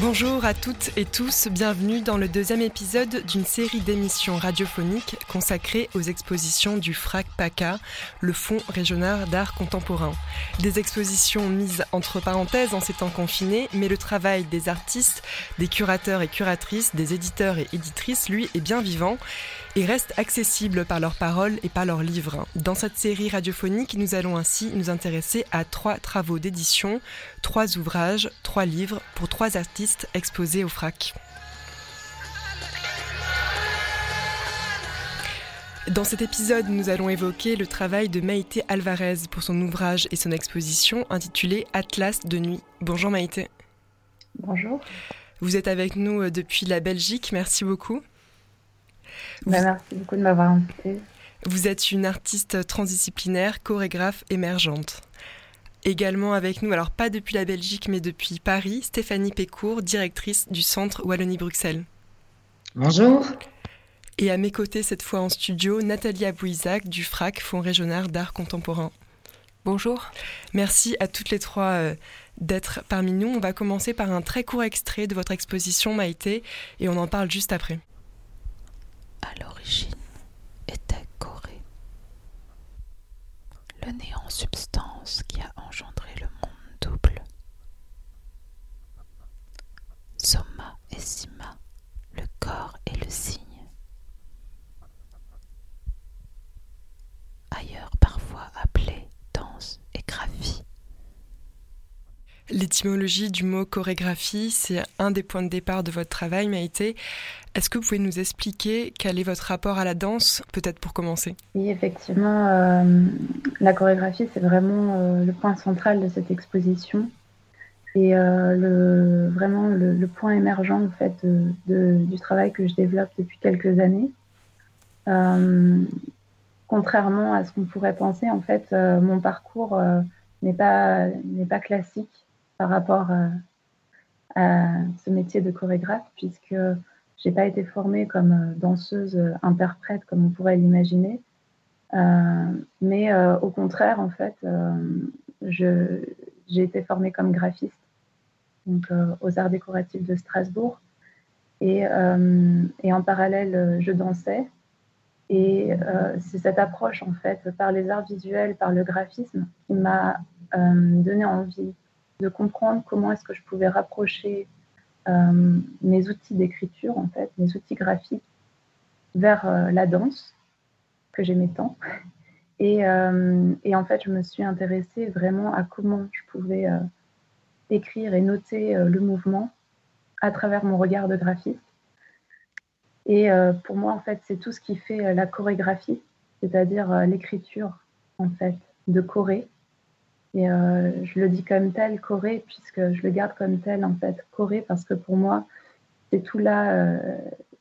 Bonjour à toutes et tous, bienvenue dans le deuxième épisode d'une série d'émissions radiophoniques consacrées aux expositions du FRAC PACA, le Fonds régional d'art contemporain. Des expositions mises entre parenthèses en ces temps confinés, mais le travail des artistes, des curateurs et curatrices, des éditeurs et éditrices, lui, est bien vivant et reste accessible par leurs paroles et par leurs livres. Dans cette série radiophonique, nous allons ainsi nous intéresser à trois travaux d'édition, trois ouvrages, trois livres pour trois artistes exposés au FRAC. Dans cet épisode, nous allons évoquer le travail de Maïté Alvarez pour son ouvrage et son exposition intitulée Atlas de nuit. Bonjour Maïté. Bonjour. Vous êtes avec nous euh, depuis la Belgique, merci beaucoup. Bah, merci beaucoup de m'avoir invité. Vous êtes une artiste transdisciplinaire, chorégraphe émergente. Également avec nous, alors pas depuis la Belgique, mais depuis Paris, Stéphanie Pécourt, directrice du Centre Wallonie-Bruxelles. Bonjour. Et à mes côtés, cette fois en studio, Nathalie Abouizac du FRAC, Fonds régional d'art contemporain. Bonjour. Merci à toutes les trois euh, d'être parmi nous. On va commencer par un très court extrait de votre exposition Maïté et on en parle juste après. À l'origine était Corée. Le néant substance qui a engendré le monde double. Soma et Sima, le corps et le signe. Ailleurs parfois appelé danse et graphie. L'étymologie du mot chorégraphie, c'est un des points de départ de votre travail, Maïté. Est-ce que vous pouvez nous expliquer quel est votre rapport à la danse, peut-être pour commencer? Oui, effectivement, euh, la chorégraphie, c'est vraiment euh, le point central de cette exposition et euh, vraiment le, point émergent en fait, du travail que je développe depuis quelques années. Contrairement à ce qu'on pourrait penser, en fait, mon parcours n'est pas, pas classique par rapport à ce métier de chorégraphe, puisque j'ai pas été formée comme euh, danseuse euh, interprète comme on pourrait l'imaginer, Euh, mais au contraire en fait, j'ai été formée comme graphiste donc aux Arts décoratifs de Strasbourg. Et, et en parallèle je dansais. Et c'est cette approche en fait par les arts visuels, par le graphisme qui m'a donné envie de comprendre comment est-ce que je pouvais rapprocher mes outils d'écriture, en fait, mes outils graphiques, vers euh, la danse, que j'aimais tant. Et, euh, et en fait, je me suis intéressée vraiment à comment je pouvais euh, écrire et noter euh, le mouvement à travers mon regard de graphiste. Et euh, pour moi, en fait, c'est tout ce qui fait euh, la chorégraphie, c'est-à-dire euh, l'écriture, en fait, de Corée. Et euh, je le dis comme tel, Corée, puisque je le garde comme tel, en fait, Corée, parce que pour moi, c'est tout là, euh,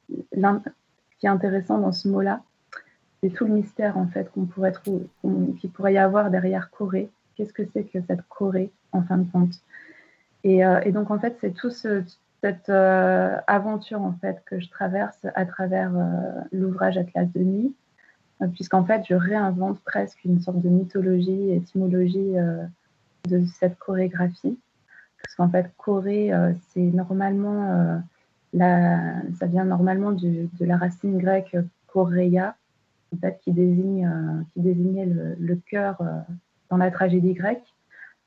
ce qui est intéressant dans ce mot-là, c'est tout le mystère, en fait, qu'on pourrait trouver, qu'il pourrait y avoir derrière Corée. Qu'est-ce que c'est que cette Corée, en fin de compte? Et, euh, et donc, en fait, c'est tout ce, cette aventure, en fait, que je traverse à travers l'ouvrage Atlas de nuit, puisqu'en fait, je réinvente presque une sorte de mythologie, étymologie euh, de cette chorégraphie. Parce qu'en fait, Corée, euh, c'est normalement, euh, la, ça vient normalement de la racine grecque choréia, en qui, désigne, euh, qui désignait le, le cœur euh, dans la tragédie grecque.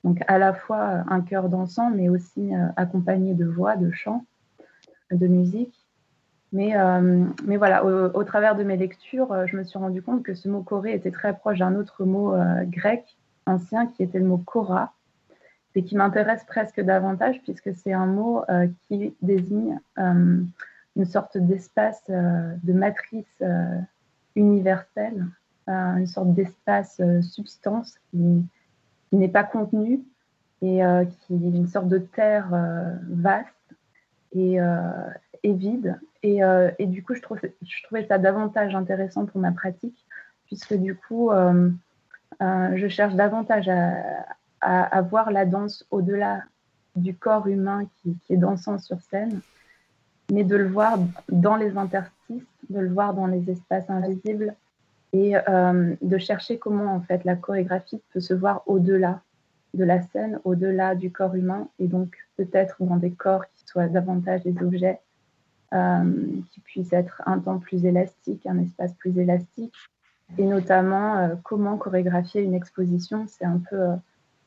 Donc à la fois un chœur dansant, mais aussi euh, accompagné de voix, de chant, de musique. Mais, euh, mais voilà, au, travers de mes lectures, euh, je me suis rendu compte que ce mot choré était très proche d'un autre mot euh, grec ancien qui était le mot kora, et qui m'intéresse presque davantage puisque c'est un mot qui désigne une sorte d'espace de matrice universelle, une sorte d'espace substance qui, n'est pas contenu et qui est une sorte de terre vaste et, et vide. Et, et, du coup, je, trouve, je trouvais ça davantage intéressant pour ma pratique puisque du coup, je cherche davantage à, à, voir la danse au-delà du corps humain qui, est dansant sur scène, mais de le voir dans les interstices, de le voir dans les espaces invisibles et euh, de chercher comment en fait la chorégraphie peut se voir au-delà de la scène, au-delà du corps humain et donc peut-être dans des corps qui soient davantage des objets euh, qui puissent être un temps plus élastique, un espace plus élastique et notamment euh, comment chorégraphier une exposition, c'est un peu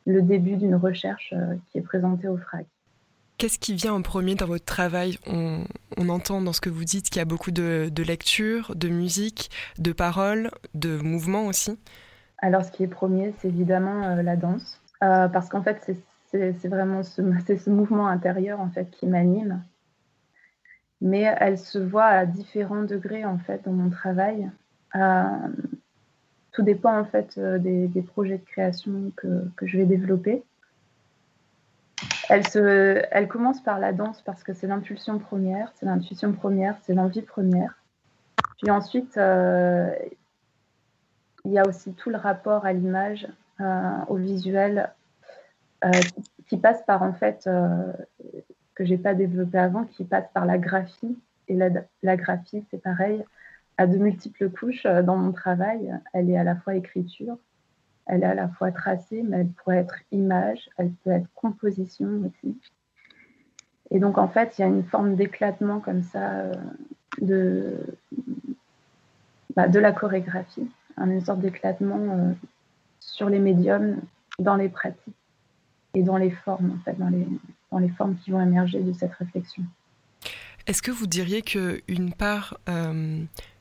le début d'une recherche euh, qui est présentée au FRAC. Qu'est-ce qui vient en premier dans votre travail? On, entend dans ce que vous dites qu'il y a beaucoup de, lecture, de musique, de paroles, de mouvements aussi. Alors ce qui est premier, c'est évidemment euh, la danse, euh, parce qu'en fait c'est vraiment ce, ce, mouvement intérieur en fait qui m'anime. Mais elle se voit à différents degrés en fait dans mon travail tout dépend en fait euh, des, projets de création que, je vais développer. Elle, se, elle commence par la danse parce que c'est l'impulsion première, c'est l'intuition première, c'est l'envie première. Puis ensuite, euh, il y a aussi tout le rapport à l'image, euh, au visuel, qui passe par en fait, que j'ai pas développé avant, qui passe par la graphie. Et la, la graphie, c'est pareil, à de multiples couches euh, dans mon travail. Elle est à la fois écriture, elle est à la fois tracée, mais elle pourrait être image, elle peut être composition aussi. Et donc, en fait, il y a une forme d'éclatement comme ça euh, de, bah, de la chorégraphie, une sorte d'éclatement euh, sur les médiums, dans les pratiques et dans les formes, en fait, dans les, dans les formes qui vont émerger de cette réflexion. Est-ce que vous diriez qu'une part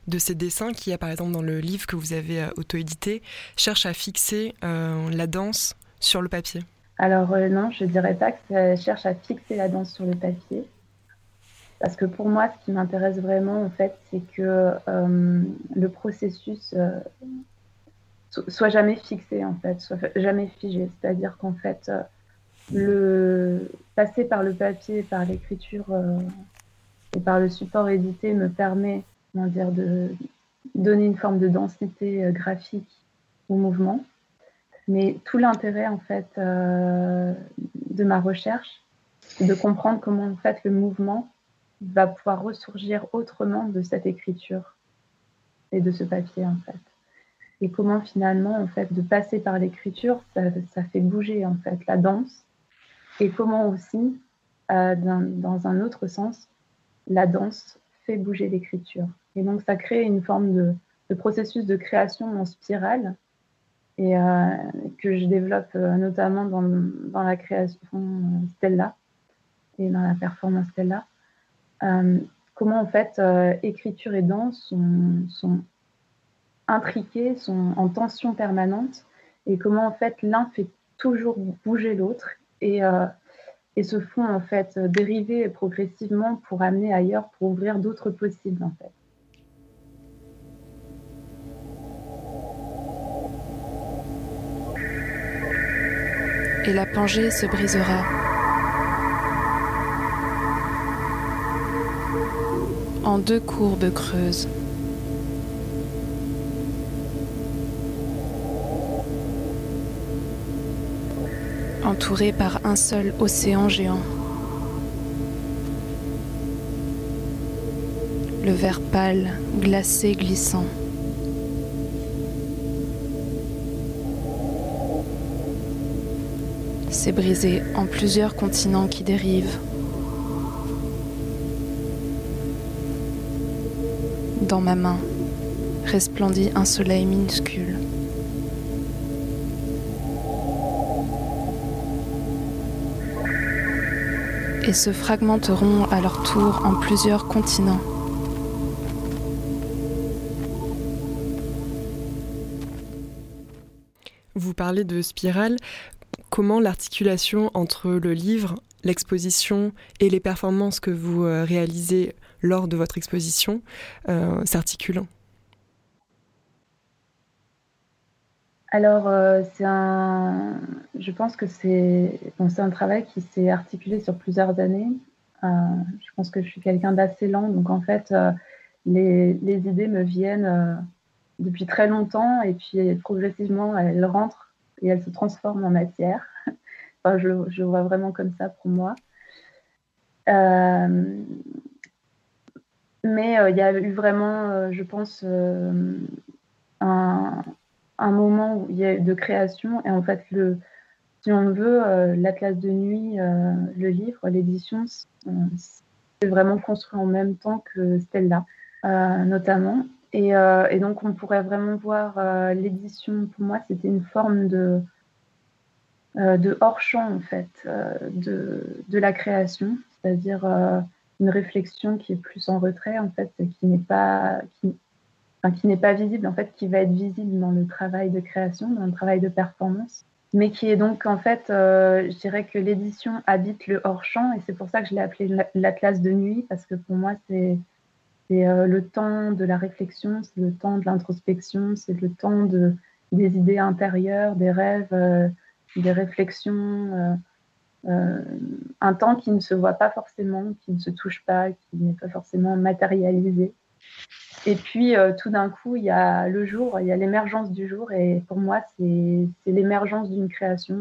de ces dessins qui a par exemple dans le livre que vous avez euh, auto-édité cherche à fixer euh, la danse sur le papier? Alors euh, non, je ne dirais pas que ça cherche à fixer la danse sur le papier. Parce que pour moi, ce qui m'intéresse vraiment, en fait, c'est que le processus soit jamais fixé, en fait, soit jamais figé. C'est-à-dire qu'en fait, le passer par le papier, par l'écriture et par le support édité me permet dire, de donner une forme de densité euh, graphique au mouvement. Mais tout l'intérêt en fait euh, de ma recherche, c'est de comprendre comment en fait le mouvement va pouvoir ressurgir autrement de cette écriture et de ce papier en fait. Et comment finalement en fait de passer par l'écriture, ça, ça, fait bouger en fait la danse. Et comment aussi, euh, dans un autre sens, la danse fait bouger l'écriture. Et donc, ça crée une forme de, processus de création en spirale et euh, que je développe euh, notamment dans, la création Stella et dans la performance Stella. comment en fait écriture et danse sont, sont, intriqués, sont en tension permanente et comment en fait l'un fait toujours bouger l'autre et, et se font en fait dériver progressivement pour amener ailleurs, pour ouvrir d'autres possibles en et la pangée se brisera. En deux courbes creuses. Entourée par un seul océan géant. Le vert pâle, glacé, glissant. s'est brisé en plusieurs continents qui dérivent. Dans ma main resplendit un soleil minuscule. Et se fragmenteront à leur tour en plusieurs continents. Vous parlez de spirale comment l'articulation entre le livre, l'exposition et les performances que vous réalisez lors de votre exposition s'articule? Alors, c'est un. Je pense que c'est un travail qui s'est articulé sur plusieurs années. Euh, je pense que je suis quelqu'un d'assez lent, donc en fait, euh, les, idées me viennent euh, depuis très longtemps et puis progressivement, elles rentrent et elles se transforment en matière. enfin, je, je, vois vraiment comme ça pour moi. mais il y a eu vraiment, je pense, un, un, moment où il y a de création et en fait, le, si on veut, euh, l'Atlas de nuit, euh, le livre, l'édition, euh, c'est vraiment construit en même temps que Stella, notamment. Et, donc, on pourrait vraiment voir l'édition, pour moi, c'était une forme de, de hors-champ, en fait, de, de, la création, c'est-à-dire une réflexion qui est plus en retrait, en fait, qui n'est pas, qui, qui n'est pas visible, en fait, qui va être visible dans le travail de création, dans le travail de performance mais qui est donc en fait, euh, je dirais que l'édition habite le hors-champ et c'est pour ça que je l'ai appelé l'Atlas de nuit parce que pour moi c'est euh, le temps de la réflexion, c'est le temps de l'introspection, c'est le temps de, des idées intérieures, des rêves, euh, des réflexions, un temps qui ne se voit pas forcément, qui ne se touche pas, qui n'est pas forcément matérialisé. Et puis, euh, tout d'un coup, il y a le jour, il y a l'émergence du jour. Et pour moi, c'est l'émergence d'une création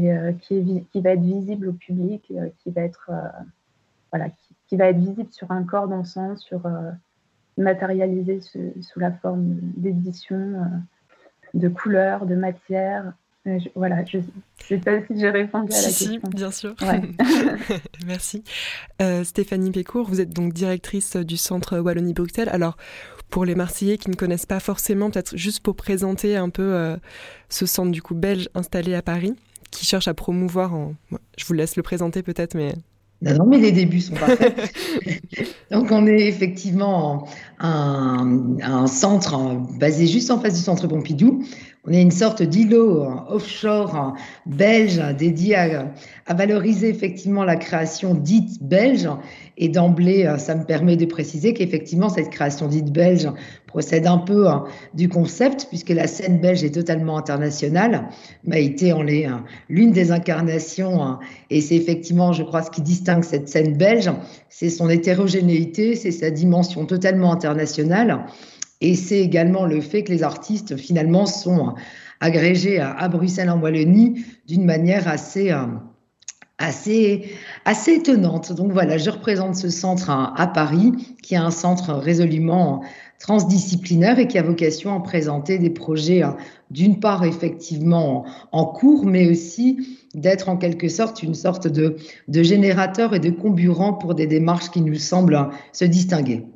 euh, euh, qui, qui, va être visible au public, qui, va être, voilà, qui, va être visible sur un corps d'encens, sur matérialisé sous, la forme d'édition, de couleurs, de matière. voilà, je ne sais pas si j'ai répondu à la question. Si, bien sûr. Merci. Stéphanie Pécourt, vous êtes donc directrice du centre Wallonie-Bruxelles. Alors, pour les Marseillais qui ne connaissent pas forcément, peut-être juste pour présenter un peu euh, ce centre du coup belge installé à Paris, qui cherche à promouvoir, en... je vous laisse le présenter peut-être, mais non, mais les débuts sont parfaits. Donc, on est effectivement un, un, centre basé juste en face du centre Pompidou, on est une sorte d'îlot offshore belge dédié à, valoriser effectivement la création dite belge. Et d'emblée, ça me permet de préciser qu'effectivement, cette création dite belge procède un peu hein, du concept, puisque la scène belge est totalement internationale. Maïté en est hein, l'une des incarnations, hein. et c'est effectivement, je crois, ce qui distingue cette scène belge, c'est son hétérogénéité, c'est sa dimension totalement internationale. Et c'est également le fait que les artistes, finalement, sont agrégés à, Bruxelles, en Wallonie, d'une manière assez, euh, assez, assez étonnante. Donc voilà, je représente ce centre à, Paris, qui est un centre résolument transdisciplinaire et qui a vocation à présenter des projets, euh, d'une part, effectivement, en cours, mais aussi d'être en quelque sorte une sorte de, de générateur et de comburant pour des démarches qui nous semblent se distinguer.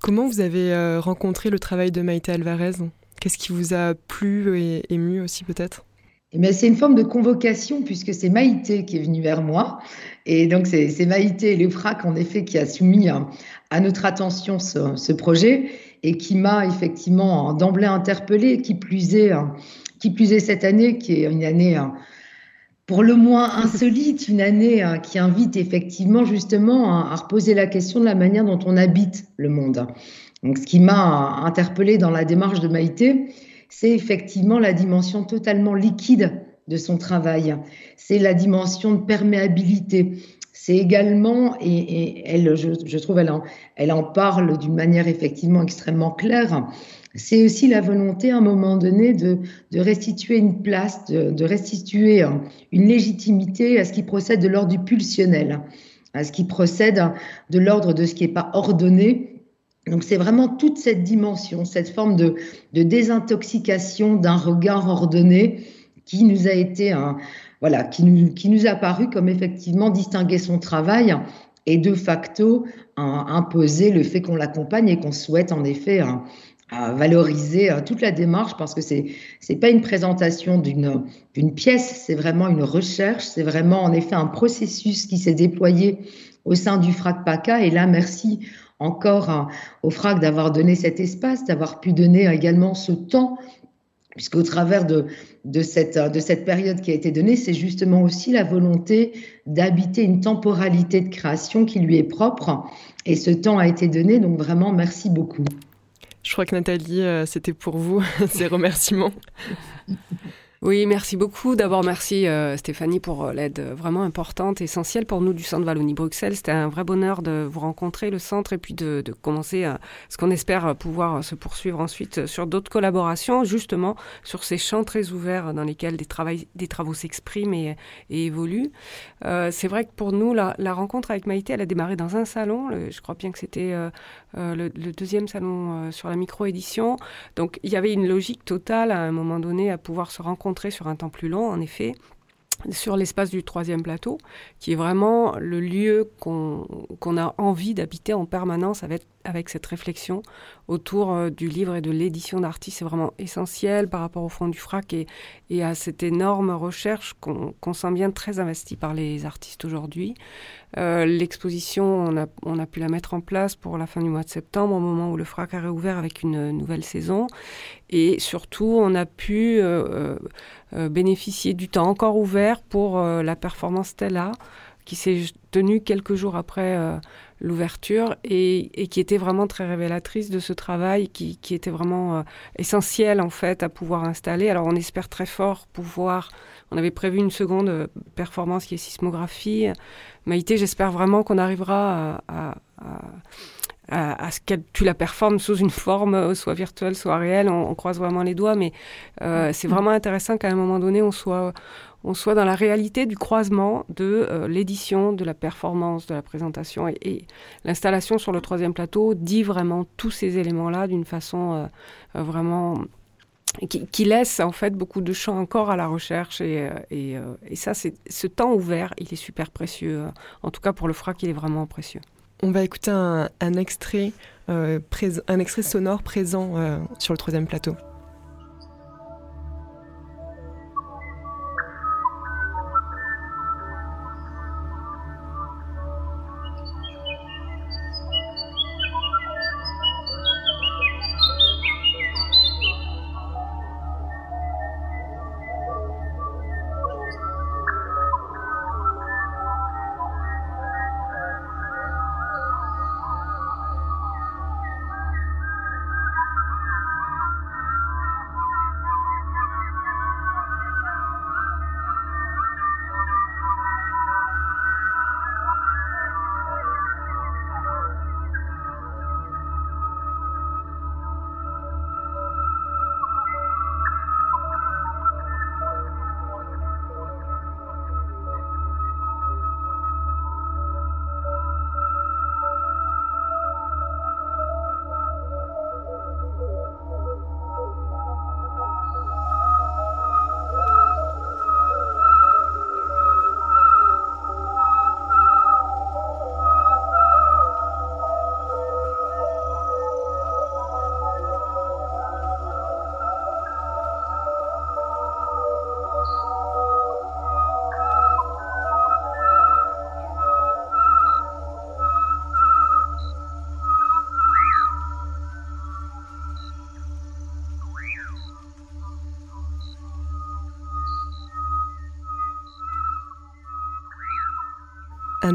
Comment vous avez euh, rencontré le travail de Maïté Alvarez? Qu'est-ce qui vous a plu et ému aussi peut-être? Eh c'est une forme de convocation puisque c'est Maïté qui est venue vers moi. Et donc, c'est Maïté et l'EFRAC, en effet, qui a soumis à, notre attention ce, projet et qui m'a effectivement d'emblée interpellée, qui plus est, qui plus est cette année, qui est une année pour le moins insolite, une année euh, qui invite effectivement justement à, reposer la question de la manière dont on habite le monde. Donc, ce qui m'a interpellé dans la démarche de Maïté, c'est effectivement la dimension totalement liquide de son travail. C'est la dimension de perméabilité. C'est également, et, elle, je, trouve, elle en, parle d'une manière effectivement extrêmement claire, c'est aussi la volonté à un moment donné de, restituer une place, de, restituer une légitimité à ce qui procède de l'ordre du pulsionnel, à ce qui procède de l'ordre de ce qui n'est pas ordonné. Donc c'est vraiment toute cette dimension, cette forme de, désintoxication d'un regard ordonné qui nous a été, voilà, qui nous, qui nous a paru comme effectivement distinguer son travail et de facto imposer le fait qu'on l'accompagne et qu'on souhaite en effet à valoriser euh, toute la démarche parce que c'est c'est pas une présentation d'une d'une pièce, c'est vraiment une recherche, c'est vraiment en effet un processus qui s'est déployé au sein du FRAC PACA. Et là merci encore hein, au FRAC d'avoir donné cet espace, d'avoir pu donner également ce temps puisqu'au travers de, de, cette, de cette période qui a été donnée, c'est justement aussi la volonté d'habiter une temporalité de création qui lui est propre. Et ce temps a été donné, donc vraiment, merci beaucoup. Je crois que Nathalie, euh, c'était pour vous, ces remerciements. Oui, merci beaucoup. D'abord, merci euh, Stéphanie pour euh, l'aide vraiment importante, essentielle pour nous du Centre Wallonie-Bruxelles. C'était un vrai bonheur de vous rencontrer, le centre, et puis de, commencer à, ce qu'on espère pouvoir se poursuivre ensuite sur d'autres collaborations, justement sur ces champs très ouverts dans lesquels des, travaux s'expriment et, évoluent. Euh, c'est vrai que pour nous, la, rencontre avec Maïté, elle a démarré dans un salon. je crois bien que c'était le, deuxième salon sur la micro-édition. Donc, il y avait une logique totale à un moment donné à pouvoir se rencontrer sur un temps plus long, en effet, sur l'espace du troisième plateau, qui est vraiment le lieu qu'on a envie d'habiter en permanence avec, avec cette réflexion autour euh, du livre et de l'édition d'artistes. C'est vraiment essentiel par rapport au fond du FRAC et, et à cette énorme recherche qu'on sent bien très investie par les artistes aujourd'hui. Euh, l'exposition, on a, on a pu la mettre en place pour la fin du mois de septembre, au moment où le FRAC a réouvert avec une nouvelle saison. Et surtout, on a pu euh, bénéficier du temps encore ouvert pour la performance Stella, qui s'est tenue quelques jours après l'ouverture et, qui était vraiment très révélatrice de ce travail qui, était vraiment euh, essentiel en fait à pouvoir installer. Alors on espère très fort pouvoir, on avait prévu une seconde euh, performance qui est sismographie. Maïté, j'espère vraiment qu'on arrivera à, ce que tu la performes sous une forme euh, soit virtuelle, soit réelle. On, croise vraiment les doigts, mais c'est vraiment intéressant qu'à un moment donné, on soit, on soit dans la réalité du croisement de euh, l'édition, de la performance, de la présentation. Et, l'installation sur le troisième plateau dit vraiment tous ces éléments-là d'une façon euh, euh, vraiment qui, laisse en fait beaucoup de champs encore à la recherche. Et, et, ça, c'est ce temps ouvert, il est super précieux. En tout cas, pour le FRAC, il est vraiment précieux. On va écouter un, extrait, un extrait sonore présent sur le troisième plateau.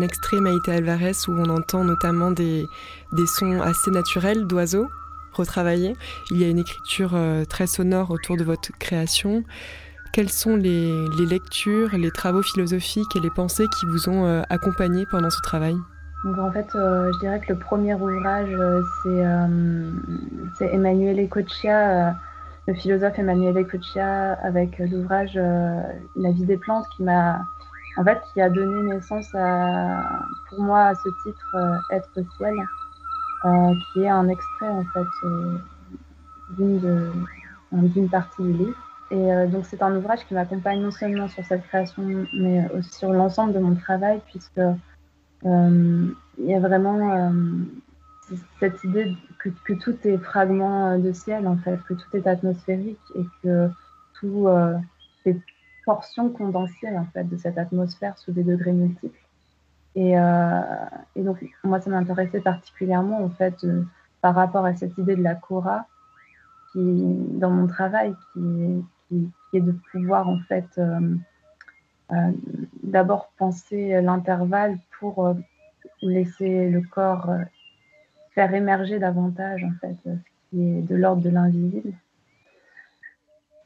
Un extrait Maïté Alvarez où on entend notamment des, des sons assez naturels d'oiseaux retravaillés. Il y a une écriture euh, très sonore autour de votre création. Quelles sont les, les, lectures, les travaux philosophiques et les pensées qui vous ont euh, accompagné pendant ce travail? En fait, euh, je dirais que le premier ouvrage, c'est Emmanuel Ecochia, le philosophe Emmanuel Ecochia, avec l'ouvrage La vie des plantes qui m'a en fait, qui a donné naissance pour moi à ce titre euh, Être ciel, euh, qui est un extrait en fait euh, d'une partie du livre. Et donc c'est un ouvrage qui m'accompagne non seulement sur cette création, mais aussi sur l'ensemble de mon travail, puisque il y a vraiment cette idée que, que, tout est fragment de ciel en fait, que tout est atmosphérique et que tout est portion condensée en fait de cette atmosphère sous des degrés multiples. Et, euh, donc moi ça m'intéressait particulièrement en fait par rapport à cette idée de la Cora dans mon travail qui, est de pouvoir en fait euh, d'abord penser l'intervalle pour laisser le corps faire émerger davantage en fait ce qui est de l'ordre de l'invisible.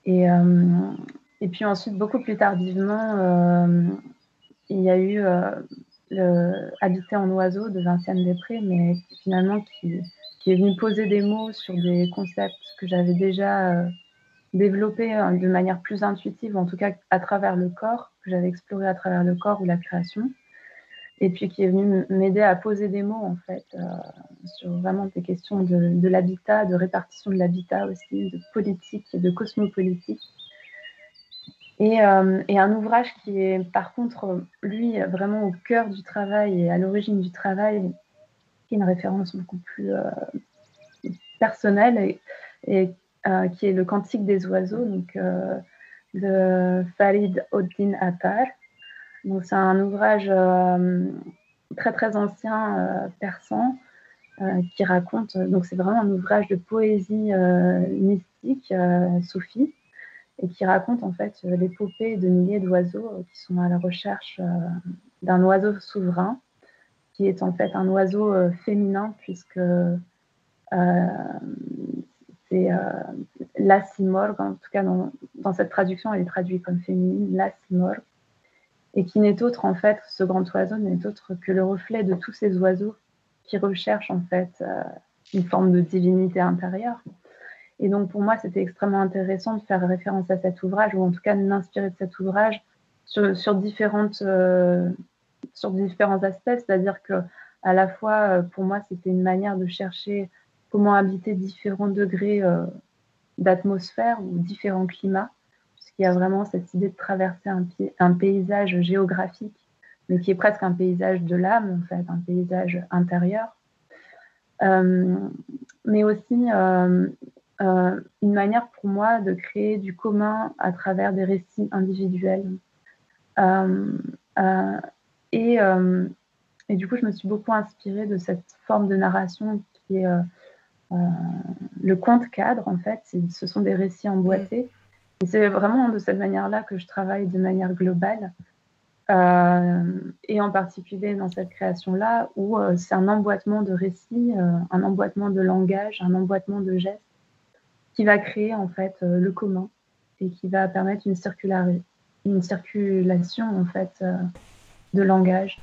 Et, et puis ensuite, beaucoup plus tardivement, il y a eu le Habiter en oiseau de Vinciane Després, mais finalement qui, est venu poser des mots sur des concepts que j'avais déjà euh, développés hein, de manière plus intuitive, en tout cas à travers le corps, que j'avais exploré à travers le corps ou la création. Et puis qui est venu m'aider à poser des mots, en fait, euh, sur vraiment des questions de, de l'habitat, de répartition de l'habitat aussi, de politique et de cosmopolitique. Euh, et, un ouvrage qui est par contre, lui, vraiment au cœur du travail et à l'origine du travail, qui est une référence beaucoup plus euh, personnelle et, euh, qui est le Cantique des oiseaux, donc de Farid Oddin Attar. C'est un ouvrage très très ancien persan qui raconte. Donc c'est vraiment un ouvrage de poésie mystique, soufie et qui raconte en fait euh, l'épopée de milliers d'oiseaux euh, qui sont à la recherche euh, d'un oiseau souverain, qui est en fait un oiseau féminin puisque c'est la simorgue, en tout cas dans, dans, cette traduction elle est traduite comme féminine, la simorgue, et qui n'est autre en fait, ce grand oiseau n'est autre que le reflet de tous ces oiseaux qui recherchent en fait une forme de divinité intérieure. Et donc, pour moi, c'était extrêmement intéressant de faire référence à cet ouvrage, ou en tout cas de m'inspirer de cet ouvrage sur, différentes, euh, sur différents aspects. C'est-à-dire que, à la fois, euh, pour moi, c'était une manière de chercher comment habiter différents degrés euh, d'atmosphère ou différents climats, puisqu'il y a vraiment cette idée de traverser un, paysage géographique, mais qui est presque un paysage de l'âme, en fait, un paysage intérieur. mais aussi une manière pour moi de créer du commun à travers des récits individuels. Euh, euh, et, et, du coup, je me suis beaucoup inspirée de cette forme de narration qui est le conte cadre, en fait. Ce sont des récits emboîtés. Et c'est vraiment de cette manière-là que je travaille de manière globale. et en particulier dans cette création-là, où c'est un emboîtement de récits, un emboîtement de langage, un emboîtement de gestes qui va créer en fait euh, le commun et qui va permettre une, une circulation en fait euh, de langage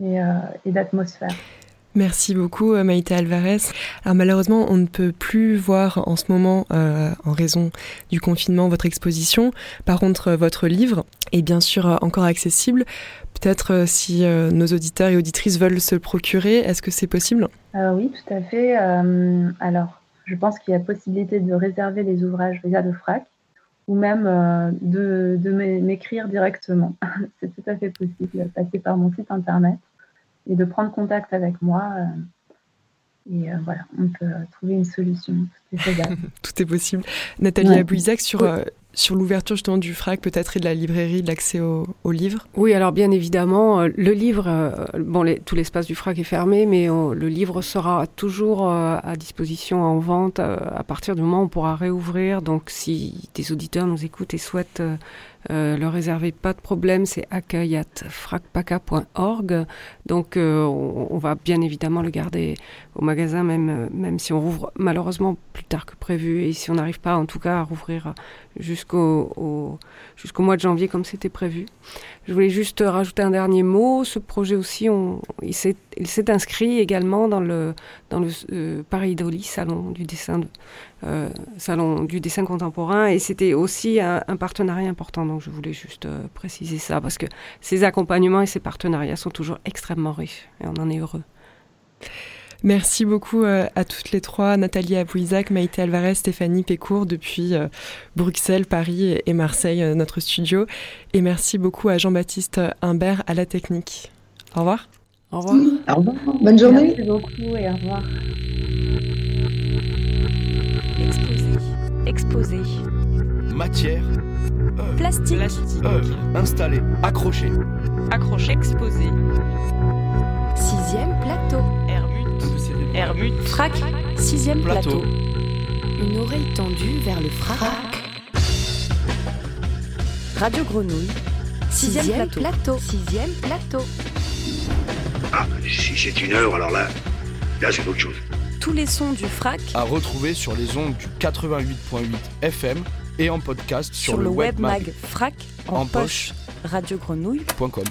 et, euh, et d'atmosphère. Merci beaucoup Maïté Alvarez. Alors malheureusement, on ne peut plus voir en ce moment, en raison du confinement, votre exposition. Par contre, votre livre est bien sûr encore accessible. Peut-être si nos auditeurs et auditrices veulent se le procurer, est-ce que c'est possible? Oui, tout à fait. alors, je pense qu'il y a possibilité de réserver les ouvrages via le FRAC ou même euh, de, de m'écrire directement. C'est tout à fait possible passer par mon site internet et de prendre contact avec moi. Euh, et euh, voilà, on peut trouver une solution. Tout est, possible. Nathalie ouais. Abouizac, sur, sur l'ouverture justement du FRAC peut-être et de la librairie, de l'accès aux au livres Oui, alors bien évidemment, euh, le livre, euh, bon, tout l'espace du FRAC est fermé, mais on, le livre sera toujours euh, à disposition en vente à partir du moment où on pourra réouvrir. Donc si des auditeurs nous écoutent et souhaitent le réserver, pas de problème, c'est accueil.fracpaca.org. Donc euh, on, va bien évidemment le garder au magasin, même, même si on rouvre malheureusement plus tard que prévu et si on n'arrive pas en tout cas à rouvrir jusqu'au jusqu'au mois de janvier comme c'était prévu. Je voulais juste rajouter un dernier mot. Ce projet aussi, on, il s'est inscrit également dans le, dans le euh, Paris Doli, salon du dessin, de, euh, salon du dessin contemporain, et c'était aussi un, partenariat important. Donc je voulais juste euh, préciser ça parce que ces accompagnements et ces partenariats sont toujours extrêmement riches et on en est heureux. Merci beaucoup euh, à toutes les trois, Nathalie Abouizac, Maïté Alvarez, Stéphanie Pécourt, depuis euh, Bruxelles, Paris et Marseille, euh, notre studio. Et merci beaucoup à Jean-Baptiste Humbert à la technique. Au revoir. Au revoir. Au revoir. Bonne journée. Merci beaucoup et au revoir. Exposé. Exposé. Matière. Plastique. Plastique. Œuvre. Installé. Accroché. Accroché. Exposé. Sixième plateau. Hermut. Frac. Sixième plateau. plateau. Une oreille tendue vers le frac. Radio Grenouille. Sixième, plateau. Sixième plateau. Ah, si c'est une heure, alors là, là c'est autre chose. Tous les sons du frac À retrouver sur les ondes du 88.8 FM et en podcast sur, sur, le web mag frac en, En poche. poche. radiogrenouille.com. .com.